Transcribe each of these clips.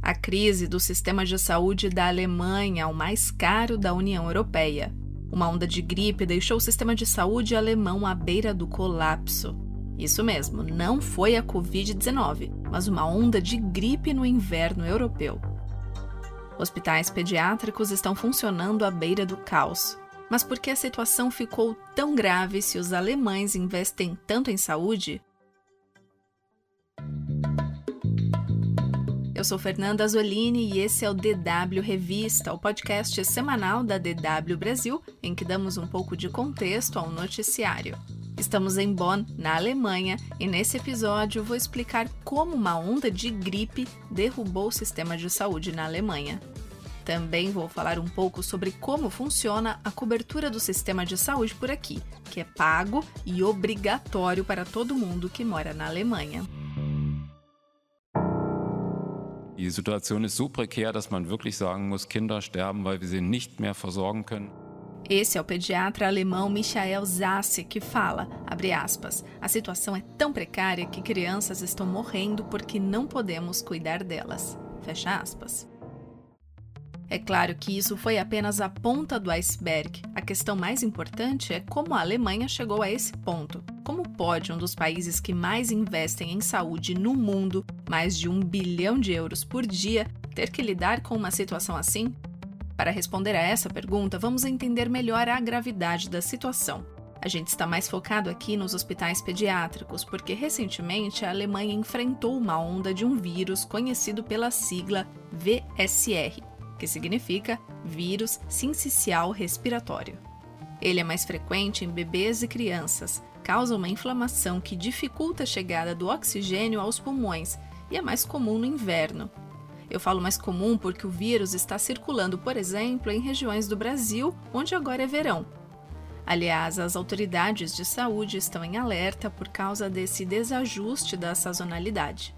A crise do sistema de saúde da Alemanha, o mais caro da União Europeia. Uma onda de gripe deixou o sistema de saúde alemão à beira do colapso. Isso mesmo, não foi a Covid-19, mas uma onda de gripe no inverno europeu. Hospitais pediátricos estão funcionando à beira do caos. Mas por que a situação ficou tão grave se os alemães investem tanto em saúde? Eu sou Fernanda Azolini e esse é o DW Revista, o podcast semanal da DW Brasil, em que damos um pouco de contexto ao noticiário. Estamos em Bonn, na Alemanha, e nesse episódio vou explicar como uma onda de gripe derrubou o sistema de saúde na Alemanha. Também vou falar um pouco sobre como funciona a cobertura do sistema de saúde por aqui, que é pago e obrigatório para todo mundo que mora na Alemanha. Die Situation ist so prekär, dass man wirklich sagen muss, Kinder sterben, weil wir sie nicht mehr versorgen können. Esse é o pediatra alemão Michael Zasse que fala, abre aspas, a situação é tão precária que crianças estão morrendo porque não podemos cuidar delas. Fecha aspas. É claro que isso foi apenas a ponta do iceberg. A questão mais importante é como a Alemanha chegou a esse ponto. Pode um dos países que mais investem em saúde no mundo, mais de um bilhão de euros por dia, ter que lidar com uma situação assim? Para responder a essa pergunta, vamos entender melhor a gravidade da situação. A gente está mais focado aqui nos hospitais pediátricos, porque recentemente a Alemanha enfrentou uma onda de um vírus conhecido pela sigla VSR, que significa vírus sincicial respiratório. Ele é mais frequente em bebês e crianças, causa uma inflamação que dificulta a chegada do oxigênio aos pulmões e é mais comum no inverno. Eu falo mais comum porque o vírus está circulando, por exemplo, em regiões do Brasil, onde agora é verão. Aliás, as autoridades de saúde estão em alerta por causa desse desajuste da sazonalidade.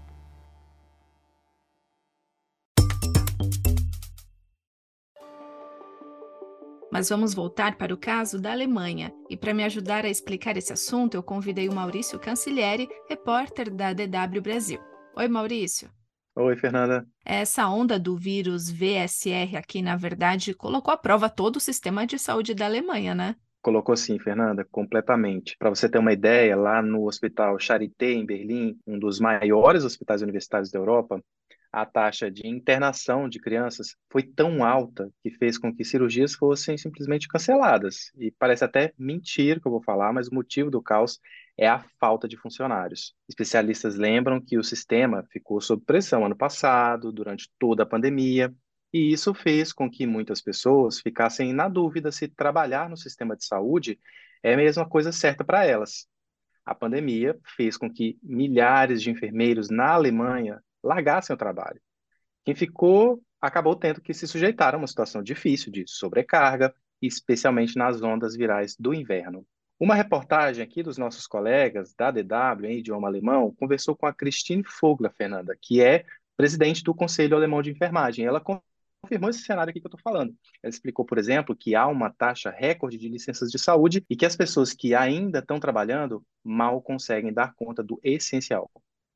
Mas vamos voltar para o caso da Alemanha. E para me ajudar a explicar esse assunto, eu convidei o Maurício Cancilieri, repórter da DW Brasil. Oi, Maurício. Oi, Fernanda. Essa onda do vírus VSR aqui, na verdade, colocou à prova todo o sistema de saúde da Alemanha, né? Colocou sim, Fernanda, completamente. Para você ter uma ideia, lá no Hospital Charité, em Berlim, um dos maiores hospitais universitários da Europa, a taxa de internação de crianças foi tão alta que fez com que cirurgias fossem simplesmente canceladas. E parece até mentira que eu vou falar, mas o motivo do caos é a falta de funcionários. Especialistas lembram que o sistema ficou sob pressão ano passado, durante toda a pandemia, e isso fez com que muitas pessoas ficassem na dúvida se trabalhar no sistema de saúde é a mesma coisa certa para elas. A pandemia fez com que milhares de enfermeiros na Alemanha largassem o trabalho. Quem ficou acabou tendo que se sujeitar a uma situação difícil de sobrecarga, especialmente nas ondas virais do inverno. Uma reportagem aqui dos nossos colegas da DW, em idioma alemão, conversou com a Christine Fogler, Fernanda, que é presidente do Conselho Alemão de Enfermagem. Ela confirmou esse cenário aqui que eu estou falando. Ela explicou, por exemplo, que há uma taxa recorde de licenças de saúde e que as pessoas que ainda estão trabalhando mal conseguem dar conta do essencial.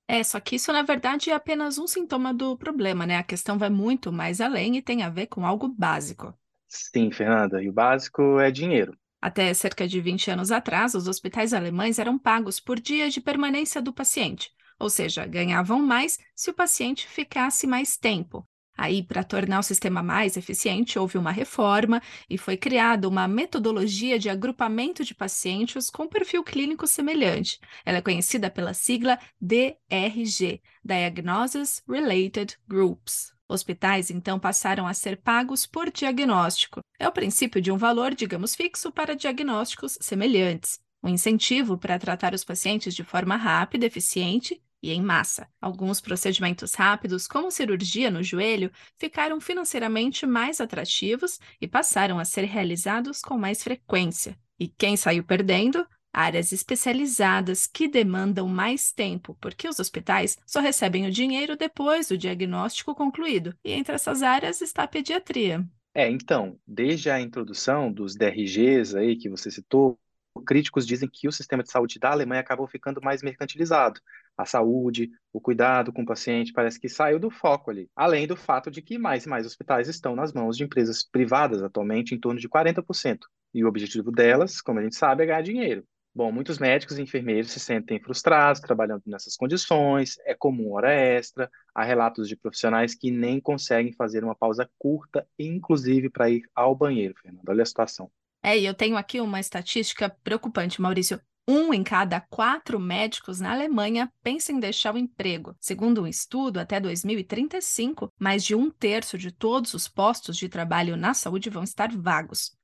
É, só que isso, na verdade, é apenas um sintoma do problema, né? A questão vai muito mais além e tem a ver com algo básico. Sim, Fernanda, e o básico é dinheiro. Até cerca de 20 anos atrás, os hospitais alemães eram pagos por dia de permanência do paciente, ou seja, ganhavam mais se o paciente ficasse mais tempo. Aí, para tornar o sistema mais eficiente, houve uma reforma e foi criada uma metodologia de agrupamento de pacientes com perfil clínico semelhante. Ela é conhecida pela sigla DRG Diagnosis Related Groups. Hospitais, então, passaram a ser pagos por diagnóstico. É o princípio de um valor, digamos, fixo para diagnósticos semelhantes. Um incentivo para tratar os pacientes de forma rápida, eficiente e em massa. Alguns procedimentos rápidos, como cirurgia no joelho, ficaram financeiramente mais atrativos e passaram a ser realizados com mais frequência. E quem saiu perdendo? Áreas especializadas que demandam mais tempo, porque os hospitais só recebem o dinheiro depois do diagnóstico concluído. E entre essas áreas está a pediatria. É, então, desde a introdução dos DRGs aí que você citou, Críticos dizem que o sistema de saúde da Alemanha acabou ficando mais mercantilizado. A saúde, o cuidado com o paciente parece que saiu do foco ali. Além do fato de que mais e mais hospitais estão nas mãos de empresas privadas, atualmente em torno de 40%. E o objetivo delas, como a gente sabe, é ganhar dinheiro. Bom, muitos médicos e enfermeiros se sentem frustrados trabalhando nessas condições, é comum hora extra, há relatos de profissionais que nem conseguem fazer uma pausa curta, inclusive para ir ao banheiro, Fernando. Olha a situação. É, e eu tenho aqui uma estatística preocupante, Maurício. Um em cada quatro médicos na Alemanha pensa em deixar o emprego. Segundo um estudo, até 2035, mais de um terço de todos os postos de trabalho na saúde vão estar vagos.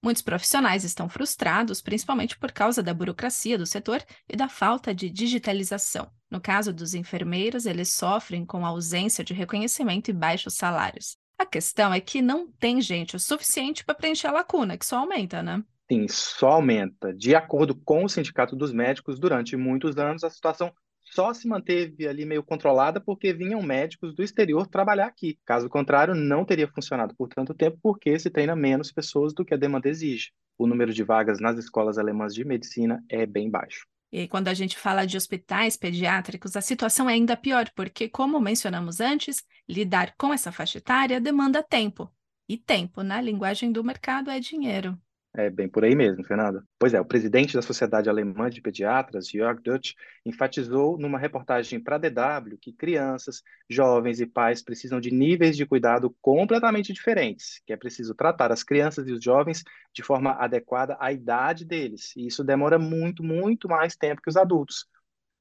Muitos profissionais estão frustrados, principalmente por causa da burocracia do setor e da falta de digitalização. No caso dos enfermeiros, eles sofrem com a ausência de reconhecimento e baixos salários. A questão é que não tem gente o suficiente para preencher a lacuna, que só aumenta, né? Sim, só aumenta. De acordo com o Sindicato dos Médicos, durante muitos anos a situação só se manteve ali meio controlada porque vinham médicos do exterior trabalhar aqui. Caso contrário, não teria funcionado por tanto tempo porque se treina menos pessoas do que a demanda exige. O número de vagas nas escolas alemãs de medicina é bem baixo. E quando a gente fala de hospitais pediátricos, a situação é ainda pior, porque, como mencionamos antes, lidar com essa faixa etária demanda tempo. E tempo, na linguagem do mercado, é dinheiro. É bem por aí mesmo, Fernando. Pois é, o presidente da Sociedade Alemã de Pediatras, Jörg Dutch, enfatizou numa reportagem para a DW que crianças, jovens e pais precisam de níveis de cuidado completamente diferentes, que é preciso tratar as crianças e os jovens de forma adequada à idade deles. E isso demora muito, muito mais tempo que os adultos.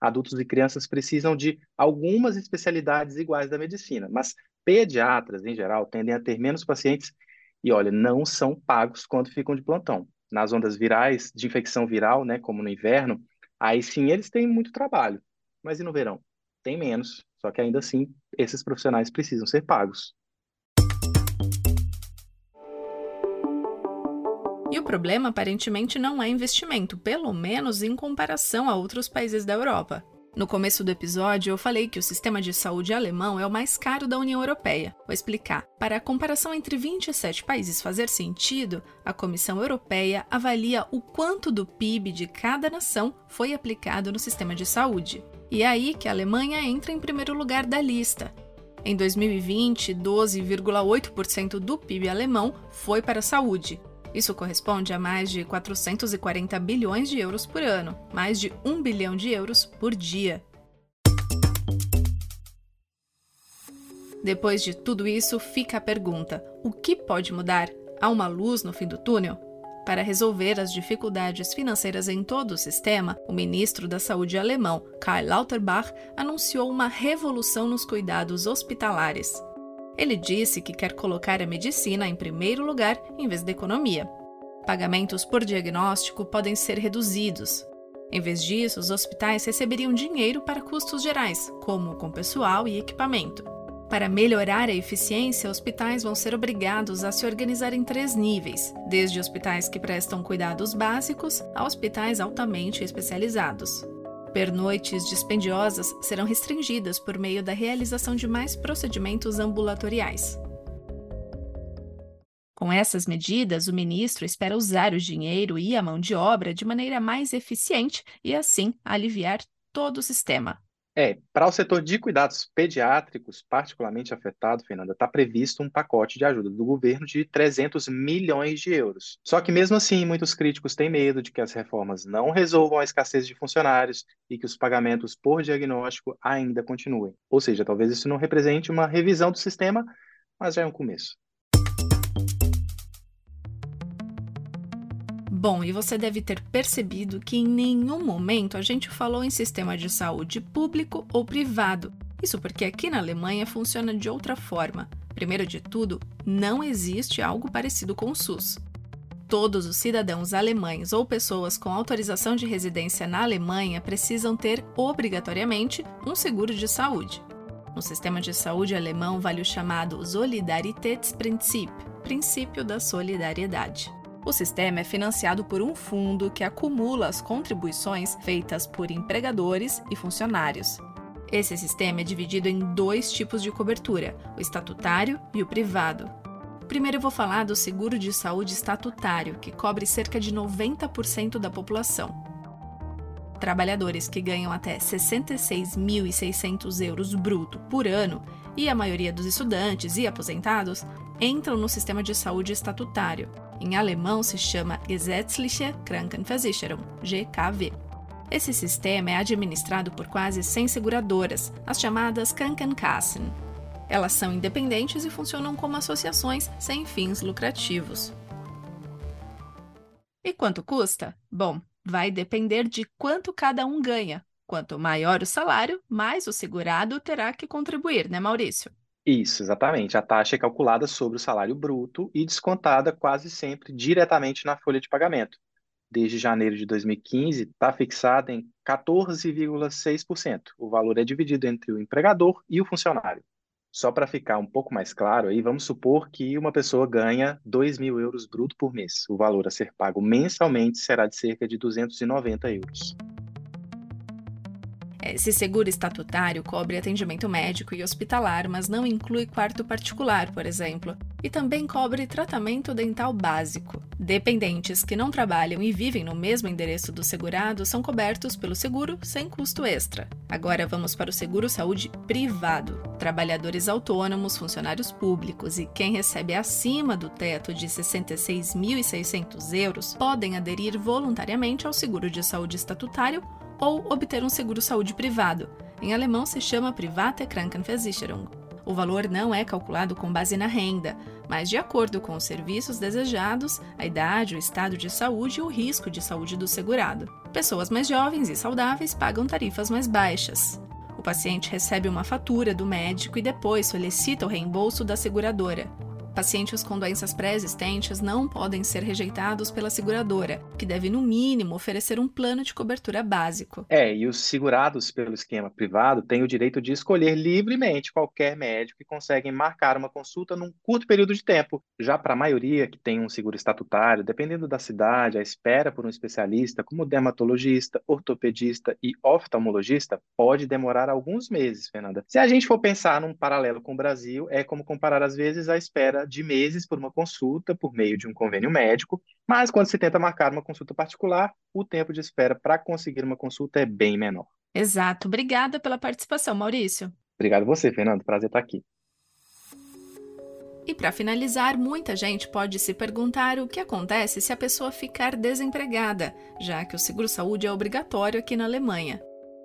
Adultos e crianças precisam de algumas especialidades iguais da medicina, mas pediatras, em geral, tendem a ter menos pacientes e olha, não são pagos quando ficam de plantão. Nas ondas virais, de infecção viral, né, como no inverno, aí sim eles têm muito trabalho. Mas e no verão? Tem menos, só que ainda assim esses profissionais precisam ser pagos. E o problema aparentemente não é investimento, pelo menos em comparação a outros países da Europa. No começo do episódio, eu falei que o sistema de saúde alemão é o mais caro da União Europeia. Vou explicar. Para a comparação entre 27 países fazer sentido, a Comissão Europeia avalia o quanto do PIB de cada nação foi aplicado no sistema de saúde. E é aí que a Alemanha entra em primeiro lugar da lista. Em 2020, 12,8% do PIB alemão foi para a saúde, isso corresponde a mais de 440 bilhões de euros por ano, mais de 1 bilhão de euros por dia. Depois de tudo isso, fica a pergunta: o que pode mudar? Há uma luz no fim do túnel? Para resolver as dificuldades financeiras em todo o sistema, o ministro da Saúde alemão, Karl Lauterbach, anunciou uma revolução nos cuidados hospitalares. Ele disse que quer colocar a medicina em primeiro lugar em vez da economia. Pagamentos por diagnóstico podem ser reduzidos. Em vez disso, os hospitais receberiam dinheiro para custos gerais, como com pessoal e equipamento. Para melhorar a eficiência, hospitais vão ser obrigados a se organizar em três níveis, desde hospitais que prestam cuidados básicos a hospitais altamente especializados. Pernoites dispendiosas serão restringidas por meio da realização de mais procedimentos ambulatoriais. Com essas medidas, o ministro espera usar o dinheiro e a mão de obra de maneira mais eficiente e, assim, aliviar todo o sistema. É, para o setor de cuidados pediátricos, particularmente afetado, Fernanda, está previsto um pacote de ajuda do governo de 300 milhões de euros. Só que, mesmo assim, muitos críticos têm medo de que as reformas não resolvam a escassez de funcionários e que os pagamentos por diagnóstico ainda continuem. Ou seja, talvez isso não represente uma revisão do sistema, mas já é um começo. Bom, e você deve ter percebido que em nenhum momento a gente falou em sistema de saúde público ou privado. Isso porque aqui na Alemanha funciona de outra forma. Primeiro de tudo, não existe algo parecido com o SUS. Todos os cidadãos alemães ou pessoas com autorização de residência na Alemanha precisam ter obrigatoriamente um seguro de saúde. No sistema de saúde alemão vale o chamado Solidaritätsprinzip princípio da solidariedade. O sistema é financiado por um fundo que acumula as contribuições feitas por empregadores e funcionários. Esse sistema é dividido em dois tipos de cobertura: o estatutário e o privado. Primeiro eu vou falar do seguro de saúde estatutário, que cobre cerca de 90% da população. Trabalhadores que ganham até 66.600 euros bruto por ano e a maioria dos estudantes e aposentados entram no sistema de saúde estatutário. Em alemão se chama Gesetzliche Krankenversicherung, GKV. Esse sistema é administrado por quase 100 seguradoras, as chamadas Krankenkassen, elas são independentes e funcionam como associações sem fins lucrativos. E quanto custa? Bom, vai depender de quanto cada um ganha. Quanto maior o salário, mais o segurado terá que contribuir, né, Maurício? Isso, exatamente. A taxa é calculada sobre o salário bruto e descontada quase sempre diretamente na folha de pagamento. Desde janeiro de 2015, está fixada em 14,6%. O valor é dividido entre o empregador e o funcionário. Só para ficar um pouco mais claro aí, vamos supor que uma pessoa ganha 2 mil euros bruto por mês. O valor a ser pago mensalmente será de cerca de 290 euros. Esse seguro estatutário cobre atendimento médico e hospitalar, mas não inclui quarto particular, por exemplo, e também cobre tratamento dental básico. Dependentes que não trabalham e vivem no mesmo endereço do segurado são cobertos pelo seguro sem custo extra. Agora vamos para o seguro saúde privado. Trabalhadores autônomos, funcionários públicos e quem recebe acima do teto de 66.600 euros podem aderir voluntariamente ao seguro de saúde estatutário ou obter um seguro-saúde privado. Em alemão se chama Private Krankenversicherung. O valor não é calculado com base na renda, mas de acordo com os serviços desejados, a idade, o estado de saúde e o risco de saúde do segurado. Pessoas mais jovens e saudáveis pagam tarifas mais baixas. O paciente recebe uma fatura do médico e depois solicita o reembolso da seguradora. Pacientes com doenças pré-existentes não podem ser rejeitados pela seguradora, que deve, no mínimo, oferecer um plano de cobertura básico. É, e os segurados pelo esquema privado têm o direito de escolher livremente qualquer médico e conseguem marcar uma consulta num curto período de tempo. Já para a maioria que tem um seguro estatutário, dependendo da cidade, a espera por um especialista, como dermatologista, ortopedista e oftalmologista, pode demorar alguns meses, Fernanda. Se a gente for pensar num paralelo com o Brasil, é como comparar, às vezes, a espera de meses por uma consulta por meio de um convênio médico, mas quando se tenta marcar uma consulta particular, o tempo de espera para conseguir uma consulta é bem menor. Exato. Obrigada pela participação, Maurício. Obrigado você, Fernando. Prazer estar aqui. E para finalizar, muita gente pode se perguntar o que acontece se a pessoa ficar desempregada, já que o seguro-saúde é obrigatório aqui na Alemanha.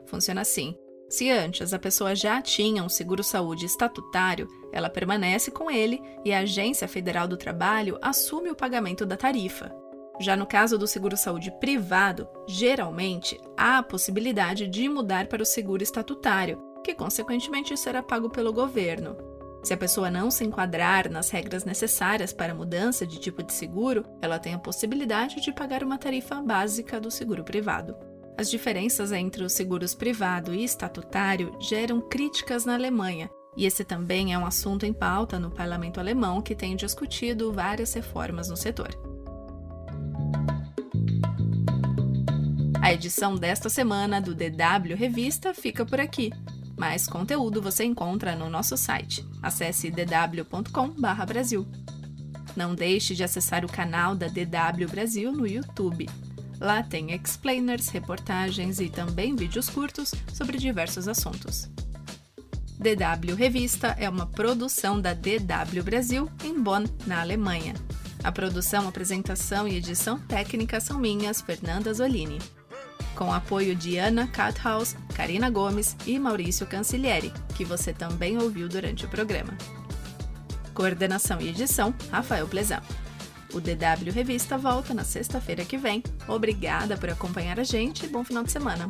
Funciona assim: se antes a pessoa já tinha um seguro-saúde estatutário, ela permanece com ele e a Agência Federal do Trabalho assume o pagamento da tarifa. Já no caso do seguro-saúde privado, geralmente há a possibilidade de mudar para o seguro estatutário, que consequentemente será pago pelo governo. Se a pessoa não se enquadrar nas regras necessárias para a mudança de tipo de seguro, ela tem a possibilidade de pagar uma tarifa básica do seguro privado. As diferenças entre os seguros privado e estatutário geram críticas na Alemanha, e esse também é um assunto em pauta no parlamento alemão que tem discutido várias reformas no setor. A edição desta semana do DW Revista fica por aqui. Mais conteúdo você encontra no nosso site. Acesse dw.com/brasil. Não deixe de acessar o canal da DW Brasil no YouTube. Lá tem explainers, reportagens e também vídeos curtos sobre diversos assuntos. DW Revista é uma produção da DW Brasil em Bonn, na Alemanha. A produção, apresentação e edição técnica são minhas, Fernanda Zolini. Com apoio de Ana Kathaus, Karina Gomes e Maurício Cancilieri, que você também ouviu durante o programa. Coordenação e edição, Rafael Plezão. O DW Revista volta na sexta-feira que vem. Obrigada por acompanhar a gente e bom final de semana.